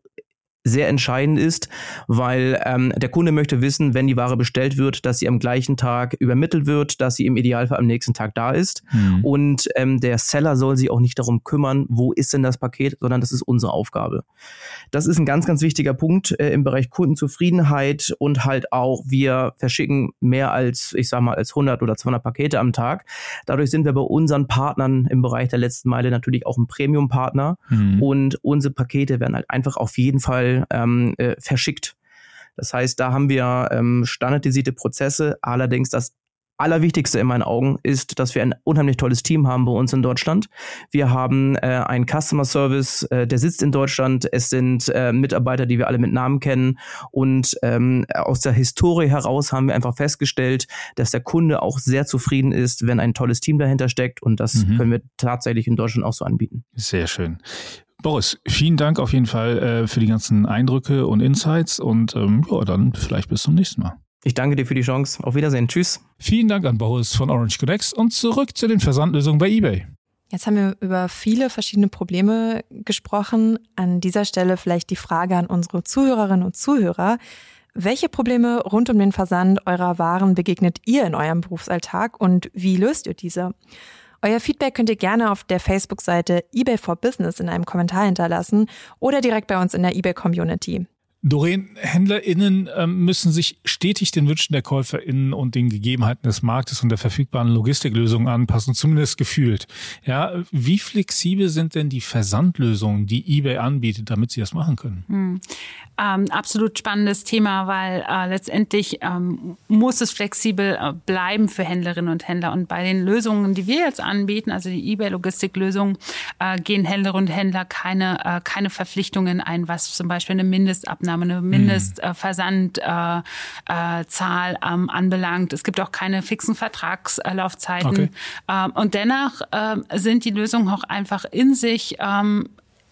sehr entscheidend ist, weil ähm, der Kunde möchte wissen, wenn die Ware bestellt wird, dass sie am gleichen Tag übermittelt wird, dass sie im Idealfall am nächsten Tag da ist. Mhm. Und ähm, der Seller soll sich auch nicht darum kümmern, wo ist denn das Paket, sondern das ist unsere Aufgabe. Das ist ein ganz, ganz wichtiger Punkt äh, im Bereich Kundenzufriedenheit und halt auch, wir verschicken mehr als, ich sag mal, als 100 oder 200 Pakete am Tag. Dadurch sind wir bei unseren Partnern im Bereich der letzten Meile natürlich auch ein Premium-Partner mhm. und unsere Pakete werden halt einfach auf jeden Fall ähm, äh, verschickt. Das heißt, da haben wir ähm, standardisierte Prozesse. Allerdings das Allerwichtigste in meinen Augen ist, dass wir ein unheimlich tolles Team haben bei uns in Deutschland. Wir haben äh, einen Customer Service, äh, der sitzt in Deutschland. Es sind äh, Mitarbeiter, die wir alle mit Namen kennen. Und ähm, aus der Historie heraus haben wir einfach festgestellt, dass der Kunde auch sehr zufrieden ist, wenn ein tolles Team dahinter steckt. Und das mhm. können wir tatsächlich in Deutschland auch so anbieten. Sehr schön. Boris, vielen Dank auf jeden Fall äh, für die ganzen Eindrücke und Insights und ähm, ja, dann vielleicht bis zum nächsten Mal. Ich danke dir für die Chance. Auf Wiedersehen. Tschüss. Vielen Dank an Boris von Orange Codex und zurück zu den Versandlösungen bei eBay. Jetzt haben wir über viele verschiedene Probleme gesprochen. An dieser Stelle vielleicht die Frage an unsere Zuhörerinnen und Zuhörer. Welche Probleme rund um den Versand eurer Waren begegnet ihr in eurem Berufsalltag und wie löst ihr diese? Euer Feedback könnt ihr gerne auf der Facebook-Seite eBay for Business in einem Kommentar hinterlassen oder direkt bei uns in der eBay Community. Doreen, HändlerInnen ähm, müssen sich stetig den Wünschen der KäuferInnen und den Gegebenheiten des Marktes und der verfügbaren Logistiklösungen anpassen, zumindest gefühlt. Ja, wie flexibel sind denn die Versandlösungen, die eBay anbietet, damit sie das machen können? Hm. Ähm, absolut spannendes Thema, weil äh, letztendlich ähm, muss es flexibel äh, bleiben für Händlerinnen und Händler. Und bei den Lösungen, die wir jetzt anbieten, also die eBay-Logistiklösungen, äh, gehen Händlerinnen und Händler keine, äh, keine Verpflichtungen ein, was zum Beispiel eine Mindestabnahme Mindestabnahme, eine Mindestversandzahl äh, äh, ähm, anbelangt. Es gibt auch keine fixen Vertragslaufzeiten. Okay. Ähm, und dennoch ähm, sind die Lösungen auch einfach in sich ähm,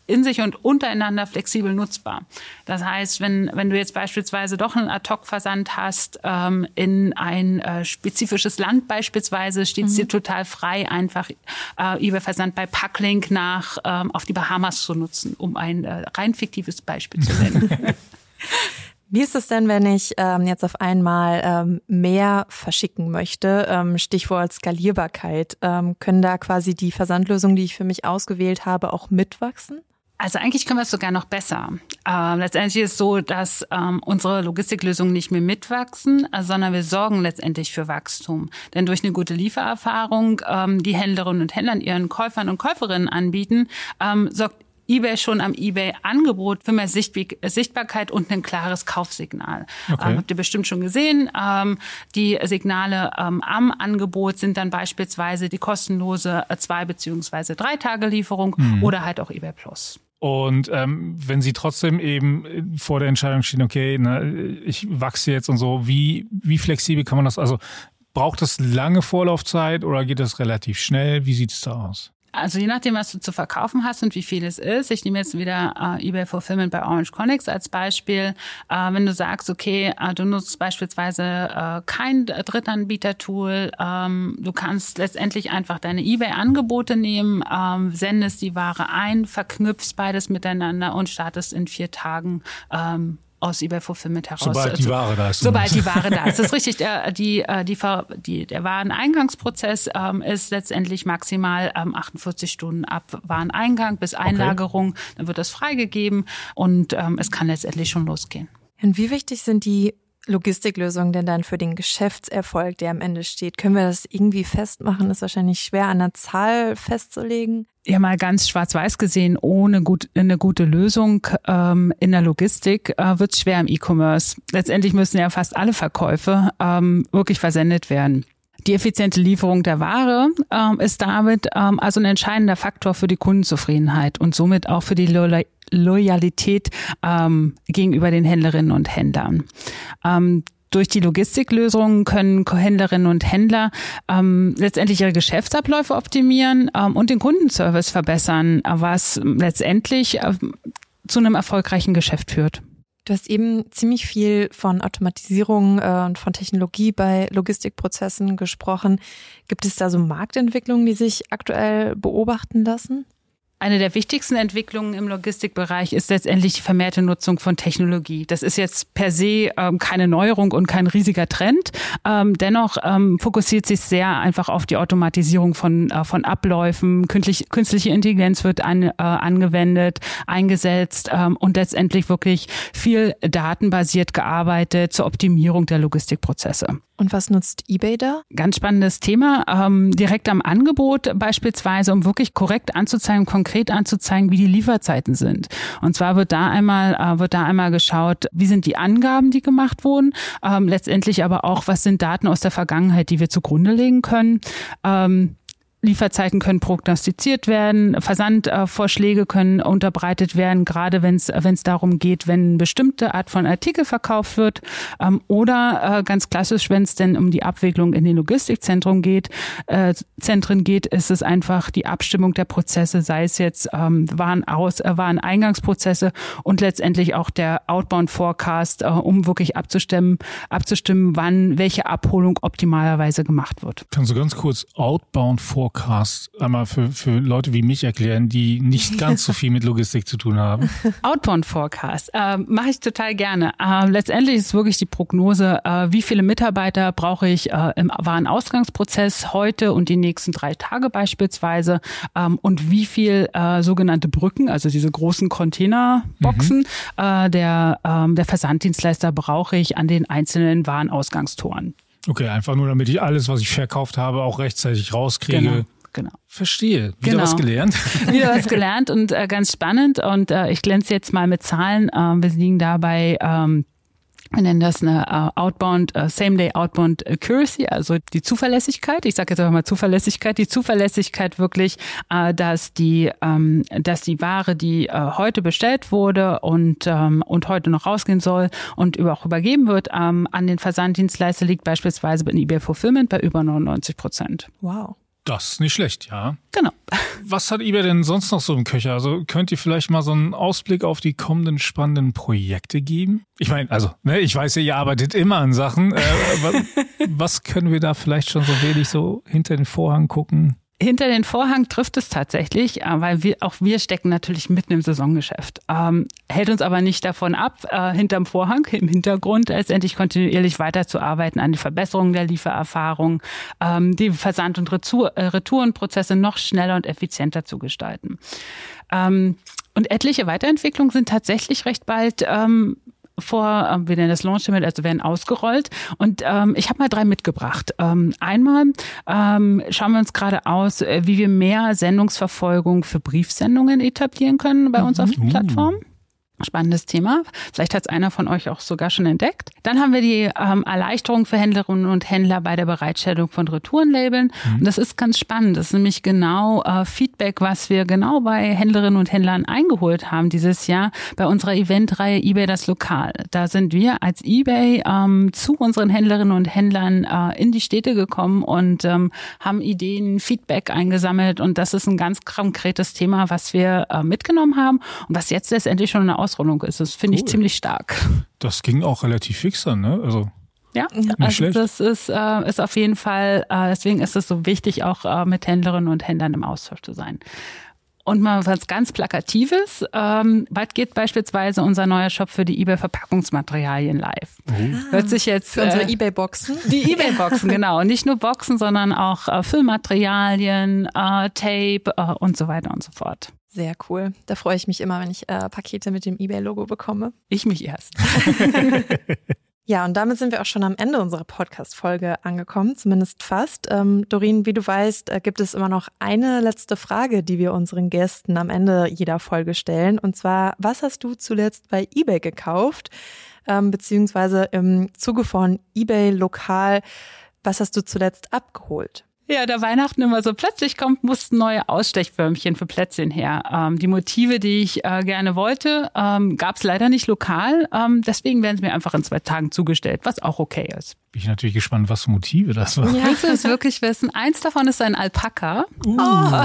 in sich und untereinander flexibel nutzbar. Das heißt, wenn, wenn du jetzt beispielsweise doch einen Ad-Hoc-Versand hast ähm, in ein äh, spezifisches Land beispielsweise, steht es mhm. dir total frei, einfach äh, eBay-Versand bei Packlink nach ähm, auf die Bahamas zu nutzen, um ein äh, rein fiktives Beispiel zu nennen. Wie ist es denn, wenn ich ähm, jetzt auf einmal ähm, mehr verschicken möchte? Ähm, Stichwort Skalierbarkeit. Ähm, können da quasi die Versandlösungen, die ich für mich ausgewählt habe, auch mitwachsen? Also eigentlich können wir es sogar noch besser. Äh, letztendlich ist es so, dass ähm, unsere Logistiklösungen nicht mehr mitwachsen, äh, sondern wir sorgen letztendlich für Wachstum. Denn durch eine gute Liefererfahrung, ähm, die Händlerinnen und Händlern ihren Käufern und Käuferinnen anbieten, ähm, sorgt eBay schon am eBay-Angebot für mehr Sichtbarkeit und ein klares Kaufsignal. Okay. Ähm, habt ihr bestimmt schon gesehen. Ähm, die Signale ähm, am Angebot sind dann beispielsweise die kostenlose äh, zwei beziehungsweise drei Tage Lieferung mhm. oder halt auch eBay Plus. Und ähm, wenn sie trotzdem eben vor der Entscheidung stehen, okay, ne, ich wachse jetzt und so, wie, wie flexibel kann man das, also braucht das lange Vorlaufzeit oder geht das relativ schnell? Wie sieht es da aus? Also je nachdem, was du zu verkaufen hast und wie viel es ist. Ich nehme jetzt wieder äh, eBay Fulfillment bei Orange Connects als Beispiel. Äh, wenn du sagst, okay, äh, du nutzt beispielsweise äh, kein Drittanbieter-Tool, ähm, du kannst letztendlich einfach deine eBay-Angebote nehmen, ähm, sendest die Ware ein, verknüpfst beides miteinander und startest in vier Tagen ähm, aus eBay Fulfillment heraus. Sobald die Ware da ist. Sobald die Ware da ist. Das ist richtig. Der, die, äh, die, die, der Wareneingangsprozess ähm, ist letztendlich maximal ähm, 48 Stunden ab Wareneingang bis Einlagerung. Okay. Dann wird das freigegeben und ähm, es kann letztendlich schon losgehen. Und wie wichtig sind die Logistiklösungen denn dann für den Geschäftserfolg, der am Ende steht? Können wir das irgendwie festmachen? Ist wahrscheinlich schwer an der Zahl festzulegen ja mal ganz schwarz-weiß gesehen, ohne gut, eine gute Lösung ähm, in der Logistik äh, wird es schwer im E-Commerce. Letztendlich müssen ja fast alle Verkäufe ähm, wirklich versendet werden. Die effiziente Lieferung der Ware ähm, ist damit ähm, also ein entscheidender Faktor für die Kundenzufriedenheit und somit auch für die Lo Loyalität ähm, gegenüber den Händlerinnen und Händlern. Ähm, durch die Logistiklösungen können Händlerinnen und Händler ähm, letztendlich ihre Geschäftsabläufe optimieren ähm, und den Kundenservice verbessern, was letztendlich äh, zu einem erfolgreichen Geschäft führt. Du hast eben ziemlich viel von Automatisierung äh, und von Technologie bei Logistikprozessen gesprochen. Gibt es da so Marktentwicklungen, die sich aktuell beobachten lassen? Eine der wichtigsten Entwicklungen im Logistikbereich ist letztendlich die vermehrte Nutzung von Technologie. Das ist jetzt per se ähm, keine Neuerung und kein riesiger Trend. Ähm, dennoch ähm, fokussiert sich sehr einfach auf die Automatisierung von, äh, von Abläufen. Künstlich, künstliche Intelligenz wird an, äh, angewendet, eingesetzt ähm, und letztendlich wirklich viel datenbasiert gearbeitet zur Optimierung der Logistikprozesse. Und was nutzt eBay da? Ganz spannendes Thema. Ähm, direkt am Angebot beispielsweise, um wirklich korrekt anzuzeigen, konkret anzuzeigen, wie die Lieferzeiten sind. Und zwar wird da einmal, äh, wird da einmal geschaut, wie sind die Angaben, die gemacht wurden, ähm, letztendlich aber auch, was sind Daten aus der Vergangenheit, die wir zugrunde legen können. Ähm, Lieferzeiten können prognostiziert werden, Versandvorschläge können unterbreitet werden, gerade wenn es darum geht, wenn eine bestimmte Art von Artikel verkauft wird ähm, oder äh, ganz klassisch, wenn es denn um die Abwicklung in den Logistikzentren geht, äh, Zentren geht, ist es einfach die Abstimmung der Prozesse, sei es jetzt ähm, Warenaus, äh, Wareneingangsprozesse und letztendlich auch der Outbound Forecast, äh, um wirklich abzustimmen, abzustimmen, wann welche Abholung optimalerweise gemacht wird. Kannst du ganz kurz Outbound Forecast Forecast einmal für, für Leute wie mich erklären, die nicht ganz so viel mit Logistik zu tun haben? Outbound Forecast äh, mache ich total gerne. Äh, letztendlich ist wirklich die Prognose, äh, wie viele Mitarbeiter brauche ich äh, im Warenausgangsprozess heute und die nächsten drei Tage beispielsweise ähm, und wie viel äh, sogenannte Brücken, also diese großen Containerboxen, mhm. äh, der, ähm, der Versanddienstleister brauche ich an den einzelnen Warenausgangstoren. Okay, einfach nur, damit ich alles, was ich verkauft habe, auch rechtzeitig rauskriege. Genau. Genau. Verstehe. Wieder genau. was gelernt. Wieder was gelernt und äh, ganz spannend. Und äh, ich glänze jetzt mal mit Zahlen. Äh, wir liegen dabei ähm, wir nennen das eine uh, Outbound, uh, Same-Day Outbound Accuracy, also die Zuverlässigkeit. Ich sage jetzt einfach mal Zuverlässigkeit. Die Zuverlässigkeit wirklich, dass die, ähm, dass die Ware, die heute bestellt wurde und ähm, und heute noch rausgehen soll und auch übergeben wird, ähm, an den Versanddienstleister liegt beispielsweise bei eBay Fulfillment bei über 99 Prozent. Wow. Das ist nicht schlecht, ja. Genau. Was hat eBay denn sonst noch so im Köcher? Also könnt ihr vielleicht mal so einen Ausblick auf die kommenden spannenden Projekte geben? Ich meine, also, ne, ich weiß ja, ihr arbeitet immer an Sachen. Äh, was, was können wir da vielleicht schon so wenig so hinter den Vorhang gucken? Hinter den Vorhang trifft es tatsächlich, äh, weil wir auch wir stecken natürlich mitten im Saisongeschäft. Ähm, hält uns aber nicht davon ab, äh, hinterm Vorhang, im Hintergrund letztendlich kontinuierlich weiterzuarbeiten an die Verbesserung der Liefererfahrung, ähm, die Versand- und Retour, äh, Retourenprozesse noch schneller und effizienter zu gestalten. Ähm, und etliche Weiterentwicklungen sind tatsächlich recht bald ähm, vor, ähm, wir nennen das Launch also werden ausgerollt. Und ähm, ich habe mal drei mitgebracht. Ähm, einmal ähm, schauen wir uns gerade aus, äh, wie wir mehr Sendungsverfolgung für Briefsendungen etablieren können bei uns auf der mhm. Plattform. Spannendes Thema. Vielleicht hat es einer von euch auch sogar schon entdeckt. Dann haben wir die ähm, Erleichterung für Händlerinnen und Händler bei der Bereitstellung von Retourenlabeln. Mhm. Und das ist ganz spannend. Das ist nämlich genau äh, Feedback, was wir genau bei Händlerinnen und Händlern eingeholt haben dieses Jahr bei unserer Eventreihe eBay das Lokal. Da sind wir als eBay ähm, zu unseren Händlerinnen und Händlern äh, in die Städte gekommen und ähm, haben Ideen, Feedback eingesammelt. Und das ist ein ganz konkretes Thema, was wir äh, mitgenommen haben und was jetzt letztendlich schon eine Ausrollung ist. Das finde cool. ich ziemlich stark. Das ging auch relativ fix dann, ne? Also ja, also schlecht. das ist, äh, ist auf jeden Fall, äh, deswegen ist es so wichtig, auch äh, mit Händlerinnen und Händlern im Austausch zu sein. Und mal was ganz Plakatives. Ähm, bald geht beispielsweise unser neuer Shop für die eBay-Verpackungsmaterialien live. Oh. Hört sich jetzt. Für unsere äh, eBay-Boxen? Die eBay-Boxen, genau. Und nicht nur Boxen, sondern auch äh, Füllmaterialien, äh, Tape äh, und so weiter und so fort. Sehr cool. Da freue ich mich immer, wenn ich äh, Pakete mit dem eBay-Logo bekomme. Ich mich erst. Ja, und damit sind wir auch schon am Ende unserer Podcast-Folge angekommen, zumindest fast. Ähm, Doreen, wie du weißt, äh, gibt es immer noch eine letzte Frage, die wir unseren Gästen am Ende jeder Folge stellen. Und zwar, was hast du zuletzt bei eBay gekauft? Ähm, beziehungsweise im Zuge von eBay lokal, was hast du zuletzt abgeholt? Ja, da Weihnachten immer so plötzlich kommt, mussten neue Ausstechförmchen für Plätzchen her. Ähm, die Motive, die ich äh, gerne wollte, ähm, gab es leider nicht lokal. Ähm, deswegen werden sie mir einfach in zwei Tagen zugestellt, was auch okay ist. Bin ich natürlich gespannt, was für Motive das waren. Ja. Willst du es wirklich wissen? Eins davon ist ein Alpaka. Uh. Oh.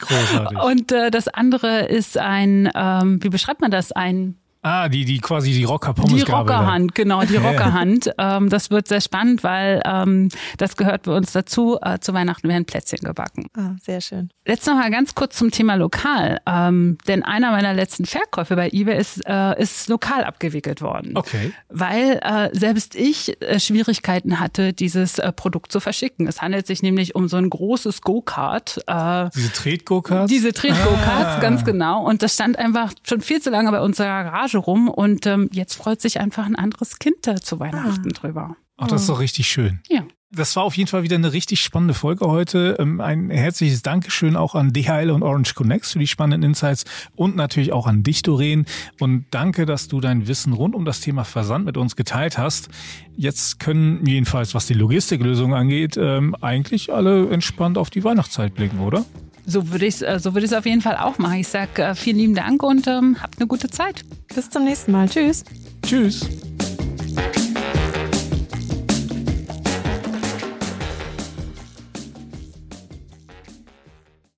Großartig. Und äh, das andere ist ein, ähm, wie beschreibt man das? Ein Ah, die, die quasi die rocker Die Rockerhand, genau, die Rockerhand. ähm, das wird sehr spannend, weil ähm, das gehört bei uns dazu. Äh, zu Weihnachten werden Plätzchen gebacken. Ah, sehr schön. Jetzt noch mal ganz kurz zum Thema lokal. Ähm, denn einer meiner letzten Verkäufe bei eBay ist, äh, ist lokal abgewickelt worden. Okay. Weil äh, selbst ich äh, Schwierigkeiten hatte, dieses äh, Produkt zu verschicken. Es handelt sich nämlich um so ein großes Go-Kart. Äh, diese Tret-Go-Karts? Diese Tret-Go-Karts, ah. ganz genau. Und das stand einfach schon viel zu lange bei unserer Garage Garage rum und ähm, jetzt freut sich einfach ein anderes Kind da zu Weihnachten ah. drüber. Ach, das ist doch richtig schön. Ja. Das war auf jeden Fall wieder eine richtig spannende Folge heute. Ähm, ein herzliches Dankeschön auch an DHL und Orange Connects für die spannenden Insights und natürlich auch an dich, Doreen. Und danke, dass du dein Wissen rund um das Thema Versand mit uns geteilt hast. Jetzt können jedenfalls, was die Logistiklösung angeht, ähm, eigentlich alle entspannt auf die Weihnachtszeit blicken, oder? So würde ich es äh, so würd auf jeden Fall auch machen. Ich sage äh, vielen lieben Dank und ähm, habt eine gute Zeit. Bis zum nächsten Mal. Tschüss. Tschüss.